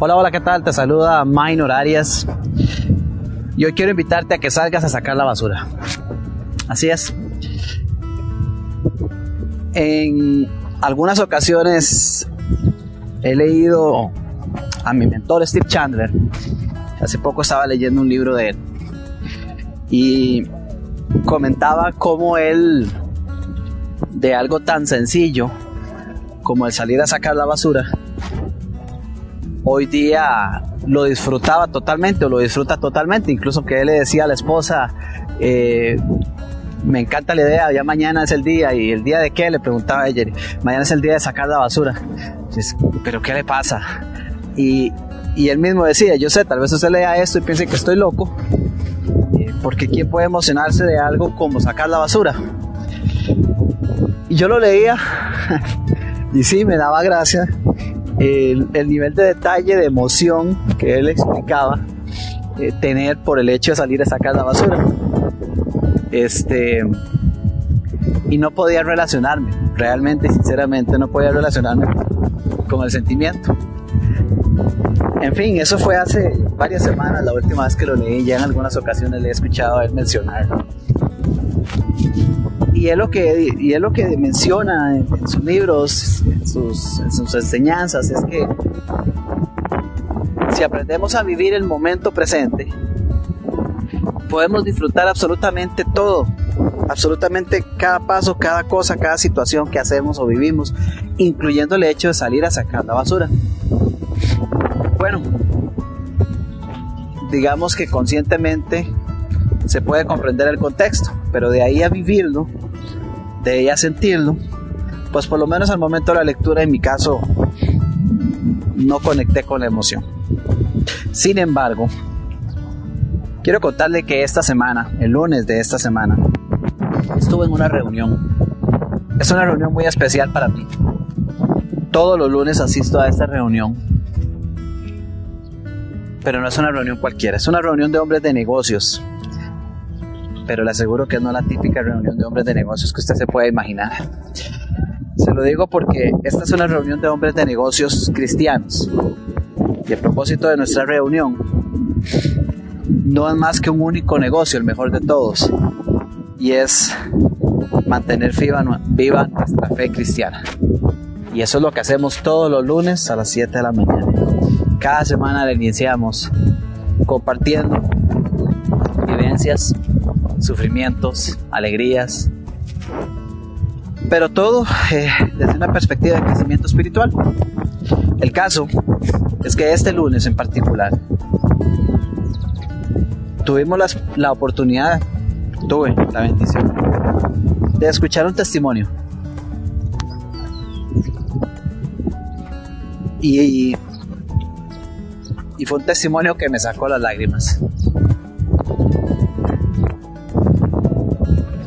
Hola, hola, ¿qué tal? Te saluda Minor Arias. Y hoy quiero invitarte a que salgas a sacar la basura. Así es. En algunas ocasiones he leído a mi mentor Steve Chandler. Hace poco estaba leyendo un libro de él. Y comentaba cómo él, de algo tan sencillo como el salir a sacar la basura, hoy día lo disfrutaba totalmente o lo disfruta totalmente. Incluso que él le decía a la esposa, eh, me encanta la idea, ya mañana es el día. ¿Y el día de qué? Le preguntaba a ella. Mañana es el día de sacar la basura. Pero ¿qué le pasa? Y, él mismo decía, yo sé, tal vez usted lea esto y piense que estoy loco. Eh, porque ¿quién puede emocionarse de algo como sacar la basura? Y yo lo leía y sí, me daba gracia el, nivel de detalle, de emoción que él explicaba eh, tener por el hecho de salir a sacar la basura. Este, y no podía relacionarme, realmente, sinceramente, no podía relacionarme con el sentimiento. En fin, eso fue hace varias semanas, la última vez que lo leí, ya en algunas ocasiones le he escuchado a él mencionarlo y es lo que, y es lo que menciona en, sus libros, en sus, en sus enseñanzas, es que si aprendemos a vivir el momento presente, podemos disfrutar absolutamente todo, absolutamente cada paso, cada cosa, cada situación que hacemos o vivimos, incluyendo el hecho de salir a sacar la basura. Bueno, digamos que conscientemente se puede comprender el contexto, pero de ahí a vivirlo, de ahí a sentirlo, pues por lo menos al momento de la lectura, en mi caso, no conecté con la emoción. Sin embargo, quiero contarle que esta semana, el lunes de esta semana, estuve en una reunión. Es una reunión muy especial para mí. Todos los lunes asisto a esta reunión. Pero no es una reunión cualquiera, es una reunión de hombres de negocios pero le aseguro que no la típica reunión de hombres de negocios que usted se puede imaginar. Se lo digo porque esta es una reunión de hombres de negocios cristianos. Y el propósito de nuestra reunión no es más que un único negocio, el mejor de todos, y es mantener viva, viva nuestra fe cristiana. Y eso es lo que hacemos todos los lunes a las 7 de la mañana. Cada semana le iniciamos compartiendo vivencias sufrimientos, alegrías, pero todo eh, desde una perspectiva de crecimiento espiritual. El caso es que este lunes en particular tuvimos la oportunidad, tuve la bendición de escuchar un testimonio. Y, y fue un testimonio que me sacó las lágrimas.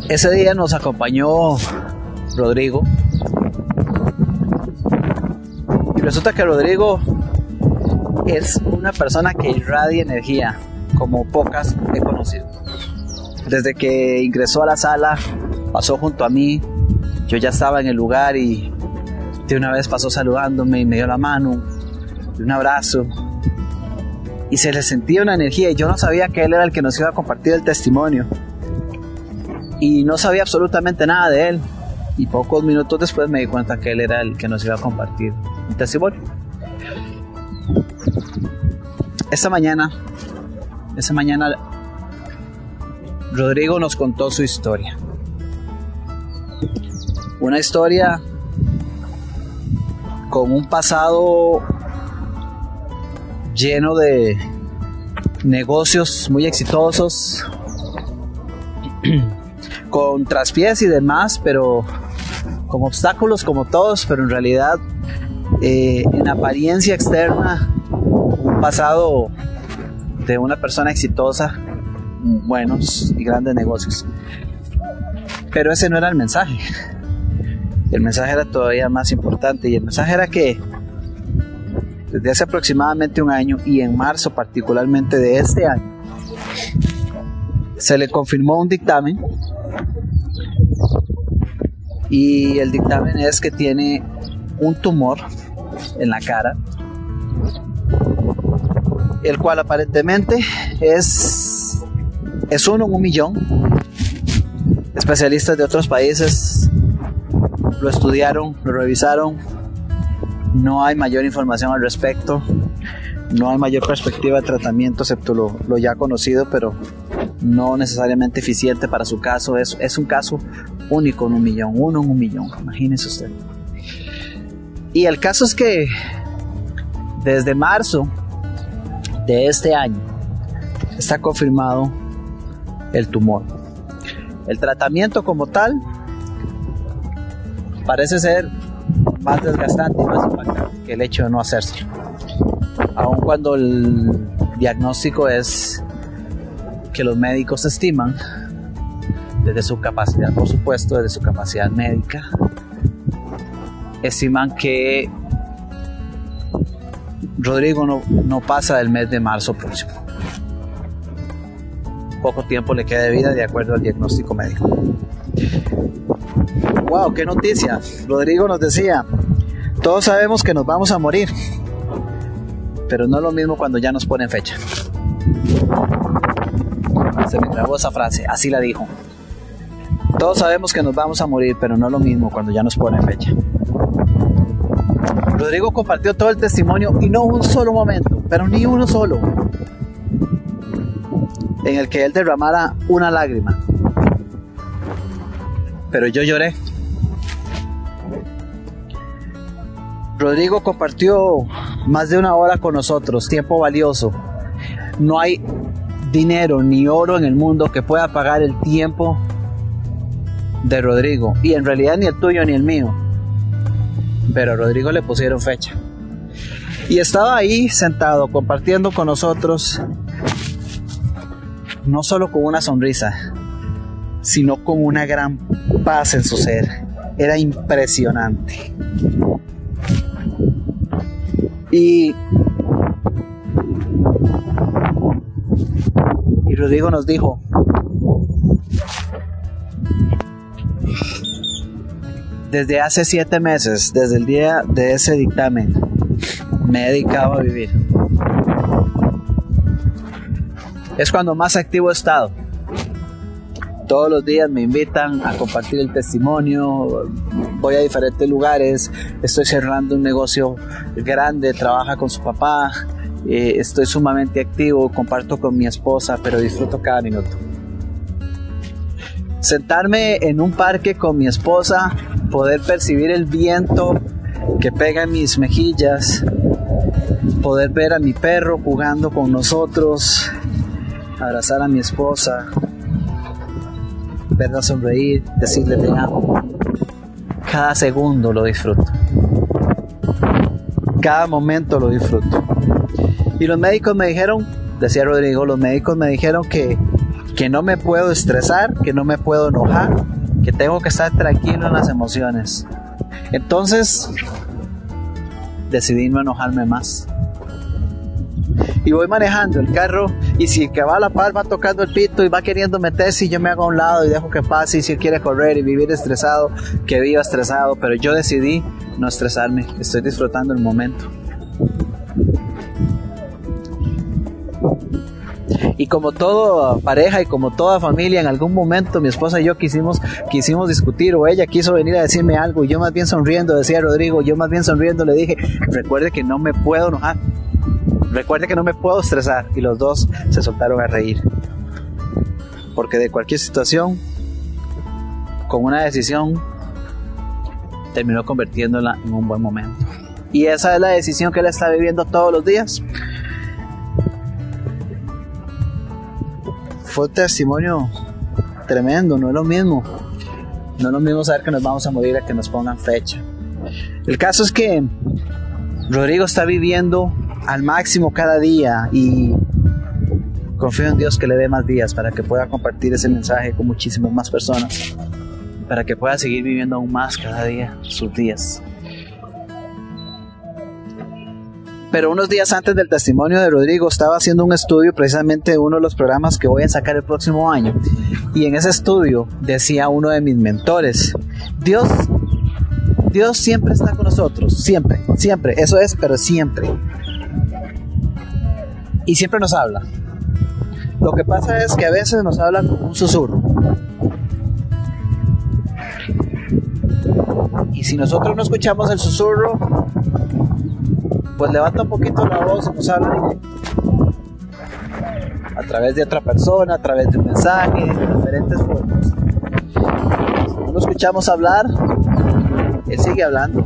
Ese día nos acompañó Rodrigo. Y resulta que Rodrigo es una persona que irradia energía como pocas he conocido. Desde que ingresó a la sala, pasó junto a mí. Yo ya estaba en el lugar y de una vez pasó saludándome y me dio la mano, un abrazo. Y se le sentía una energía y yo no sabía que él era el que nos iba a compartir el testimonio y no sabía absolutamente nada de él. Y pocos minutos después me di cuenta que él era el que nos iba a compartir un testimonio. Esta mañana, esta mañana, Rodrigo nos contó su historia. Una historia con un pasado lleno de negocios muy exitosos, con traspiés y demás, pero con obstáculos como todos, pero en realidad eh, en apariencia externa un pasado de una persona exitosa, buenos y grandes negocios. Pero ese no era el mensaje. El mensaje era todavía más importante y el mensaje era que desde hace aproximadamente un año y en marzo particularmente de este año se le confirmó un dictamen y el dictamen es que tiene un tumor en la cara el cual aparentemente es, es uno en un millón. Especialistas de otros países lo estudiaron, lo revisaron, no hay mayor información al respecto, no hay mayor perspectiva de tratamiento excepto lo, lo ya conocido, pero no necesariamente eficiente para su caso. Es, es un caso único en un millón, uno en un millón, imagínese usted. Y el caso es que desde marzo de este año está confirmado el tumor. El tratamiento como tal parece ser más desgastante y más impactante que el hecho de no hacerse. Aun cuando el diagnóstico es que los médicos estiman, desde su capacidad, por supuesto, desde su capacidad médica, estiman que Rodrigo no, no pasa del mes de marzo próximo. Poco tiempo le queda de vida de acuerdo al diagnóstico médico. ¡Wow! ¡Qué noticia! Rodrigo nos decía, todos sabemos que nos vamos a morir, pero no es lo mismo cuando ya nos ponen fecha. Se me grabó esa frase, así la dijo. Todos sabemos que nos vamos a morir, pero no lo mismo cuando ya nos ponen fecha. Rodrigo compartió todo el testimonio y no un solo momento, pero ni uno solo, en el que él derramara una lágrima. Pero yo lloré. Rodrigo compartió más de una hora con nosotros, tiempo valioso. No hay dinero ni oro en el mundo que pueda pagar el tiempo de Rodrigo. Y en realidad ni el tuyo ni el mío. Pero a Rodrigo le pusieron fecha. Y estaba ahí sentado compartiendo con nosotros, no solo con una sonrisa, sino con una gran paz en su ser. Era impresionante. Y, Rodrigo nos dijo, desde hace siete meses, desde el día de ese dictamen, me he dedicado a vivir. Es cuando más activo he estado. Todos los días me invitan a compartir el testimonio, voy a diferentes lugares, estoy cerrando un negocio grande, trabaja con su papá, eh, estoy sumamente activo, comparto con mi esposa, pero disfruto cada minuto. Sentarme en un parque con mi esposa, poder percibir el viento que pega en mis mejillas, poder ver a mi perro jugando con nosotros, abrazar a mi esposa, verla sonreír, decirle te amo. Cada segundo lo disfruto. Cada momento lo disfruto. Y los médicos me dijeron, decía Rodrigo, los médicos me dijeron que, que no me puedo estresar, que no me puedo enojar, que tengo que estar tranquilo en las emociones. Entonces decidí no enojarme más y voy manejando el carro y si el que va a la par va tocando el pito y va queriendo meterse y yo me hago a un lado y dejo que pase y si él quiere correr y vivir estresado, que viva estresado, pero yo decidí no estresarme, estoy disfrutando el momento. Y como toda pareja y como toda familia, en algún momento mi esposa y yo quisimos, quisimos discutir o ella quiso venir a decirme algo y yo más bien sonriendo, decía Rodrigo, yo más bien sonriendo le dije, recuerde que no me puedo enojar. Recuerde que no me puedo estresar. Y los dos se soltaron a reír. Porque de cualquier situación, con una decisión, terminó convirtiéndola en un buen momento. Y esa es la decisión que él está viviendo todos los días. Fue un testimonio tremendo, no es lo mismo. No es lo mismo saber que nos vamos a morir a que nos pongan fecha. El caso es que Rodrigo está viviendo al máximo cada día y confío en Dios que le dé más días para que pueda compartir ese mensaje con muchísimas más personas, para que pueda seguir viviendo aún más cada día sus días. Pero unos días antes del testimonio de Rodrigo estaba haciendo un estudio precisamente de uno de los programas que voy a sacar el próximo año. Y en ese estudio decía uno de mis mentores, Dios Dios siempre está con nosotros, siempre, siempre, eso es, pero siempre. y siempre nos habla. Lo que pasa es que a veces nos habla como un susurro. Y si nosotros no escuchamos el susurro, pues levanta un poquito la voz y nos habla A través de otra persona, a través de un mensaje, de diferentes formas. No lo escuchamos hablar, él sigue hablando.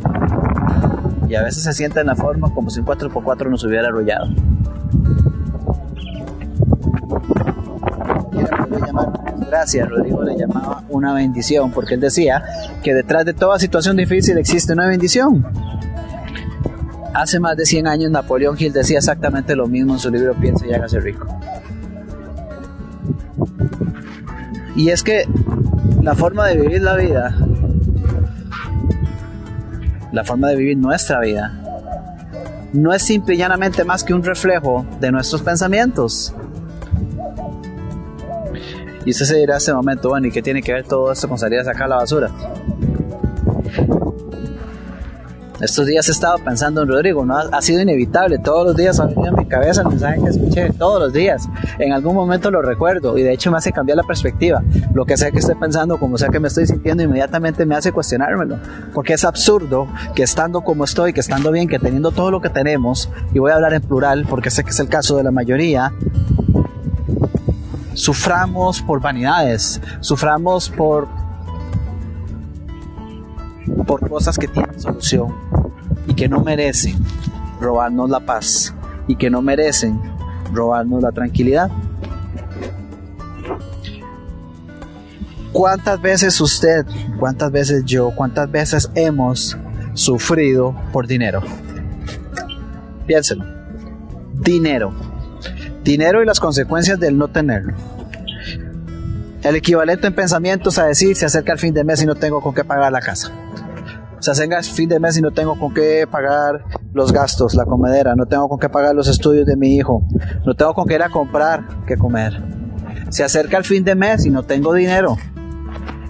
Y a veces se siente en la forma como si un 4x4 nos hubiera arrollado. Gracias, Rodrigo le llamaba una bendición, porque él decía que detrás de toda situación difícil existe una bendición. Hace más de 100 años Napoleón Hill decía exactamente lo mismo en su libro Piensa y hágase rico. Y es que la forma de vivir la vida, la forma de vivir nuestra vida, no es simple y llanamente más que un reflejo de nuestros pensamientos. Y usted se dirá a este momento, bueno, ¿y qué tiene que ver todo esto con salir a sacar la basura? Estos días he estado pensando en Rodrigo, ¿no? Ha, sido inevitable. Todos los días ha venido en mi cabeza el mensaje que escuché, todos los días. En algún momento lo recuerdo y de hecho me hace cambiar la perspectiva. Lo que sea que esté pensando, como sea que me estoy sintiendo, inmediatamente me hace cuestionármelo. Porque es absurdo que estando como estoy, que estando bien, que teniendo todo lo que tenemos, y voy a hablar en plural porque sé que es el caso de la mayoría, suframos por vanidades, suframos por por cosas que tienen solución y que no merecen robarnos la paz y que no merecen robarnos la tranquilidad. ¿Cuántas veces usted, cuántas veces yo, cuántas veces hemos sufrido por dinero? Piénselo. Dinero. Dinero y las consecuencias del no tenerlo. El equivalente en pensamientos a decir se acerca el fin de mes y no tengo con qué pagar la casa. Se acerca el fin de mes y no tengo con qué pagar los gastos, la comedera, no tengo con qué pagar los estudios de mi hijo, no tengo con qué ir a comprar qué comer. Se acerca el fin de mes y no tengo dinero.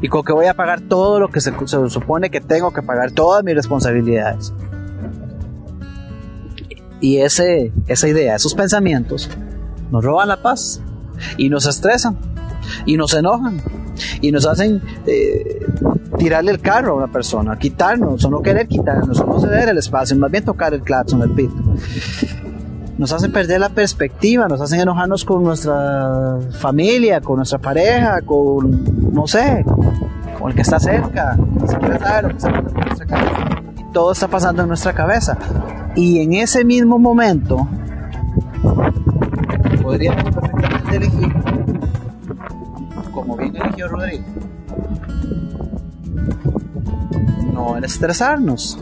Y con qué voy a pagar todo lo que se, se supone que tengo que pagar, todas mis responsabilidades. Y ese, esa idea, esos pensamientos, nos roban la paz y nos estresan y nos enojan y nos hacen eh, tirarle el carro a una persona, quitarnos o no querer quitarnos no ceder el espacio, más bien tocar el claxon, el pito. Nos hacen perder la perspectiva, nos hacen enojarnos con nuestra familia, con nuestra pareja, con, no sé, con el que está cerca, Y todo está pasando en nuestra cabeza. Y en ese mismo momento, podríamos perfectamente elegir como bien eligió Rodrigo, no estresarnos.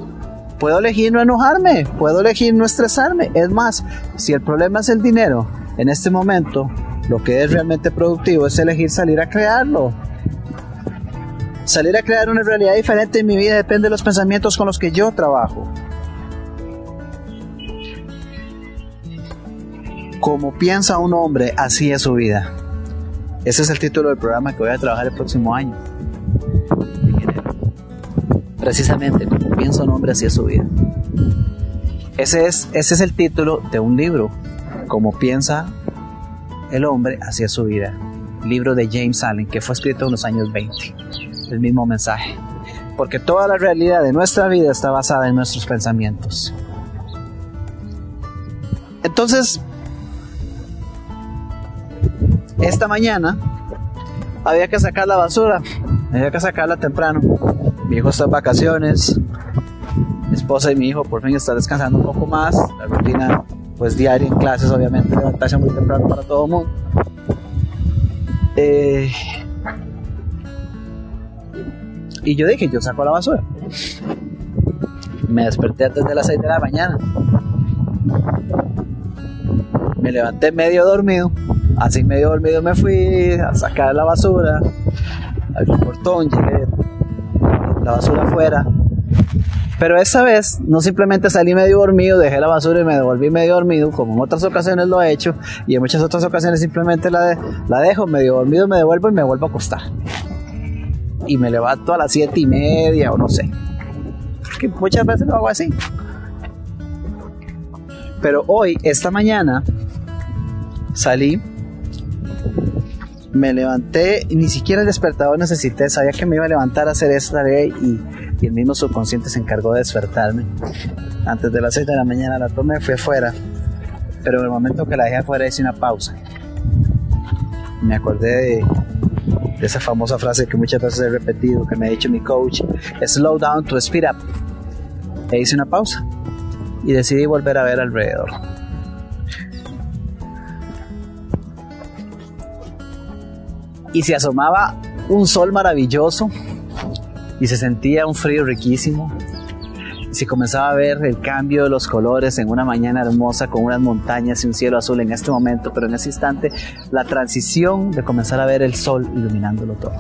Puedo elegir no enojarme, puedo elegir no estresarme. Es más, si el problema es el dinero, en este momento lo que es realmente productivo es elegir salir a crearlo. Salir a crear una realidad diferente en mi vida depende de los pensamientos con los que yo trabajo. Como piensa un hombre, así es su vida. Ese es el título del programa que voy a trabajar el próximo año. Precisamente, como piensa un hombre, es su vida. Ese es, ese es el título de un libro. Como piensa el hombre, es su vida. Libro de James Allen, que fue escrito en los años 20. El mismo mensaje. Porque toda la realidad de nuestra vida está basada en nuestros pensamientos. Entonces, esta mañana había que sacar la basura, había que sacarla temprano. Mi hijo está en vacaciones, mi esposa y mi hijo por fin están descansando un poco más. La rutina, pues diaria en clases, obviamente, levantarse muy temprano para todo el mundo. Eh, y yo dije, yo saco la basura. Me desperté antes de las 6 de la mañana. Me levanté medio dormido Así medio dormido me fui a sacar la basura, al portón, llegué basura afuera. Pero esa vez no simplemente salí medio dormido, dejé la basura y me devolví medio dormido, como en otras ocasiones lo he hecho, y en muchas otras ocasiones simplemente la, la dejo medio dormido, me devuelvo y me vuelvo a acostar. Y me levanto a las siete y media o no sé. Porque muchas veces lo hago así. Pero hoy, esta mañana, salí, me levanté y ni siquiera el despertador necesité, sabía que me iba a levantar a hacer esta tarea y, y el mismo subconsciente se encargó de despertarme. Antes de las 6 de la mañana la tomé, fui afuera, pero en el momento que la dejé afuera hice una pausa. Me acordé de, de esa famosa frase que muchas veces he repetido, que me ha dicho mi coach, slow down to speed up. E hice una pausa y decidí volver a ver alrededor. Y se asomaba un sol maravilloso y se sentía un frío riquísimo. Y se comenzaba a ver el cambio de los colores en una mañana hermosa con unas montañas y un cielo azul en este momento, pero en ese instante la transición de comenzar a ver el sol iluminándolo todo.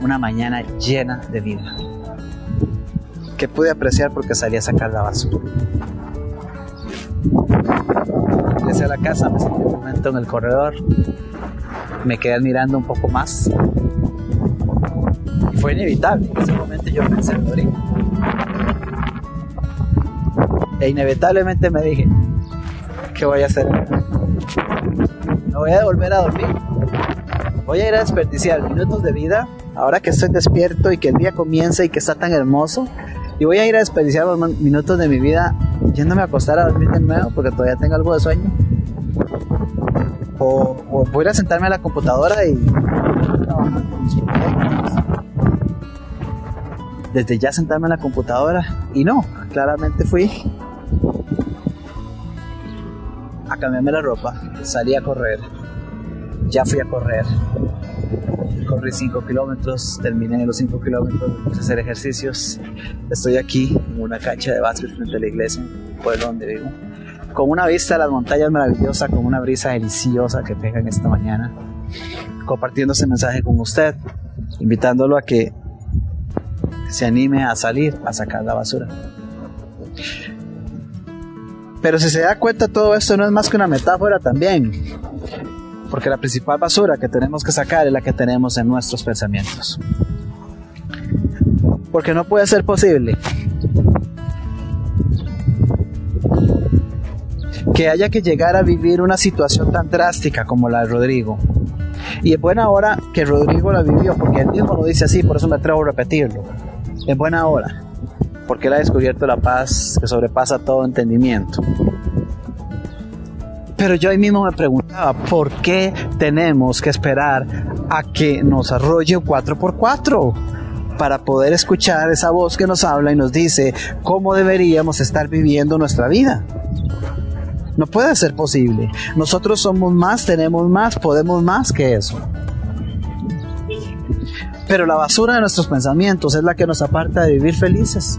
Una mañana llena de vida que pude apreciar porque salí a sacar la basura. Regresé a la casa, me senté un momento en el corredor, me quedé mirando un poco más y fue inevitable. En ese momento yo pensé en morir. E inevitablemente me dije, ¿qué voy a hacer? Me voy a volver a dormir. Voy a ir a desperdiciar minutos de vida ahora que estoy despierto y que el día comienza y que está tan hermoso y voy a ir a desperdiciar los minutos de mi vida yéndome a acostar a dormir de nuevo porque todavía tengo algo de sueño. O, voy a a sentarme a la computadora y Desde ya sentarme a la computadora. Y no, claramente fui a cambiarme la ropa, salí a correr, ya fui a correr, corrí 5 kilómetros, terminé los 5 kilómetros, de hacer ejercicios. Estoy aquí en una cancha de básquet frente a la iglesia, pueblo donde vivo, con una vista a las montañas maravillosa, con una brisa deliciosa que pega en esta mañana, compartiendo ese mensaje con usted, invitándolo a que se anime a salir a sacar la basura. Pero si se da cuenta, todo esto no es más que una metáfora también porque la principal basura que tenemos que sacar es la que tenemos en nuestros pensamientos. Porque no puede ser posible que haya que llegar a vivir una situación tan drástica como la de Rodrigo. Y es buena hora que Rodrigo la vivió, porque él mismo lo dice así, por eso me atrevo a repetirlo. Es buena hora, porque él ha descubierto la paz que sobrepasa todo entendimiento. Pero yo ahí mismo me preguntaba, ¿por qué tenemos que esperar a que nos arrolle un 4x4? para poder escuchar esa voz que nos habla y nos dice cómo deberíamos estar viviendo nuestra vida. No puede ser posible. Nosotros somos más, tenemos más, podemos más que eso. Pero la basura de nuestros pensamientos es la que nos aparta de vivir felices.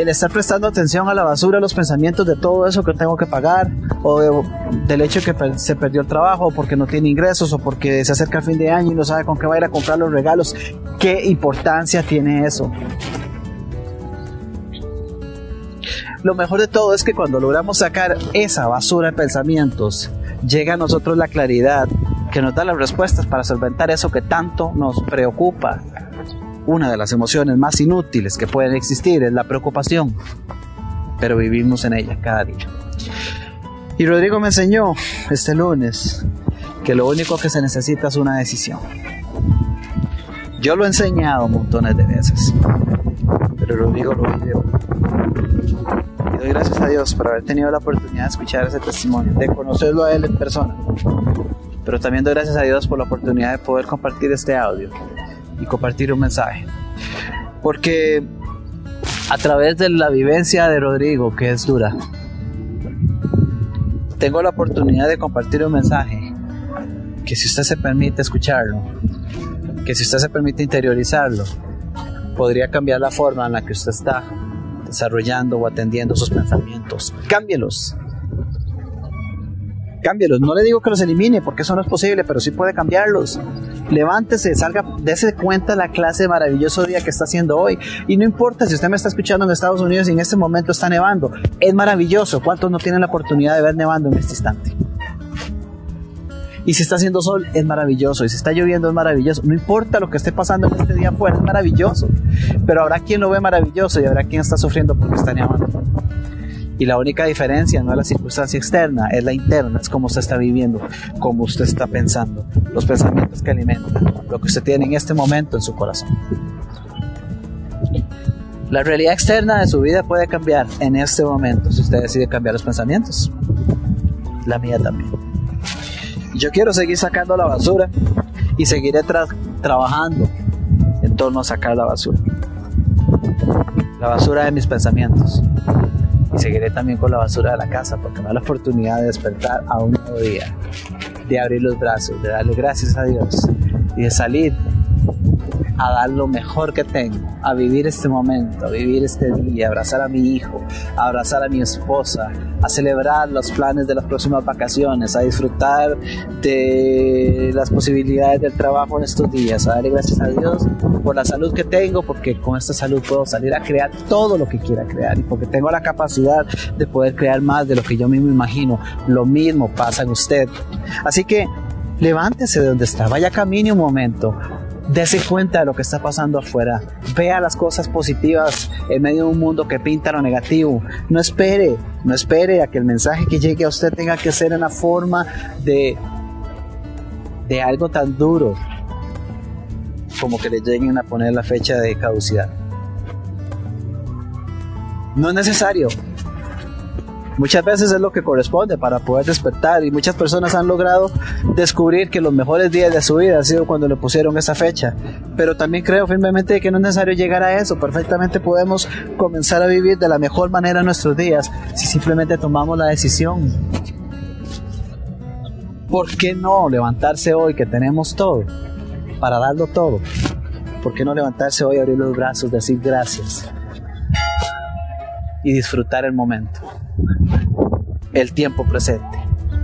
el estar prestando atención a la basura, a los pensamientos de todo eso que tengo que pagar, o del hecho que se perdió el trabajo, o porque no tiene ingresos, o porque se acerca el fin de año y no sabe con qué va a ir a comprar los regalos. ¿Qué importancia tiene eso? Lo mejor de todo es que cuando logramos sacar esa basura de pensamientos, llega a nosotros la claridad que nos da las respuestas para solventar eso que tanto nos preocupa, una de las emociones más inútiles que pueden existir es la preocupación, pero vivimos en ella cada día. Y Rodrigo me enseñó este lunes que lo único que se necesita es una decisión. Yo lo he enseñado montones de veces, pero Rodrigo lo vivió. Doy gracias a Dios por haber tenido la oportunidad de escuchar ese testimonio, de conocerlo a él en persona. Pero también doy gracias a Dios por la oportunidad de poder compartir este audio y compartir un mensaje. Porque a través de la vivencia de Rodrigo, que es dura, tengo la oportunidad de compartir un mensaje que si usted se permite escucharlo, que si usted se permite interiorizarlo, podría cambiar la forma en la que usted está desarrollando o atendiendo sus pensamientos. Cámbielos cámbielos. No le digo que los elimine porque eso no es posible, pero sí puede cambiarlos. Levántese, salga, dése cuenta la clase de maravilloso día que está haciendo hoy. Y no importa si usted me está escuchando en Estados Unidos y en este momento está nevando. Es maravilloso. ¿Cuántos no tienen la oportunidad de ver nevando en este instante? Y si está haciendo sol, es maravilloso. Y si está lloviendo, es maravilloso. No importa lo que esté pasando en este día afuera, es maravilloso. Pero habrá quien lo ve maravilloso y habrá quien está sufriendo porque está nevando. Y la única diferencia no es la circunstancia externa, es la interna, es cómo usted está viviendo, cómo usted está pensando, los pensamientos que alimentan, lo que usted tiene en este momento en su corazón. La realidad externa de su vida puede cambiar en este momento si usted decide cambiar los pensamientos. La mía también. Yo quiero seguir sacando la basura y seguiré trabajando en torno a sacar la basura. La basura de mis pensamientos. Y seguiré también con la basura de la casa porque me da la oportunidad de despertar a un nuevo día, de abrir los brazos, de darle gracias a Dios y de salir a dar lo mejor que tengo, a vivir este momento, a vivir este día, a abrazar a mi hijo, a abrazar a mi esposa, a celebrar los planes de las próximas vacaciones, a disfrutar de las posibilidades del trabajo en estos días, a darle gracias a Dios por la salud que tengo, porque con esta salud puedo salir a crear todo lo que quiera crear y porque tengo la capacidad de poder crear más de lo que yo mismo imagino. Lo mismo pasa en usted. Así que levántese de donde está, vaya camine un momento, Dese cuenta de lo que está pasando afuera. Vea las cosas positivas en medio de un mundo que pinta lo negativo. No espere, no espere a que el mensaje que llegue a usted tenga que ser en la forma de, de algo tan duro como que le lleguen a poner la fecha de caducidad. No es necesario. Muchas veces es lo que corresponde para poder despertar y muchas personas han logrado descubrir que los mejores días de su vida han sido cuando le pusieron esa fecha. Pero también creo firmemente que no es necesario llegar a eso. Perfectamente podemos comenzar a vivir de la mejor manera nuestros días si simplemente tomamos la decisión. ¿Por qué no levantarse hoy que tenemos todo para darlo todo? ¿Por qué no levantarse hoy, abrir los brazos, decir gracias y disfrutar el momento? el tiempo presente,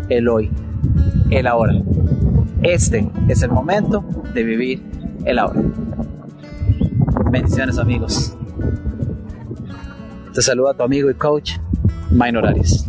el hoy, el ahora. Este es el momento de vivir el ahora. Bendiciones amigos. Te saluda tu amigo y coach, Minor Arias.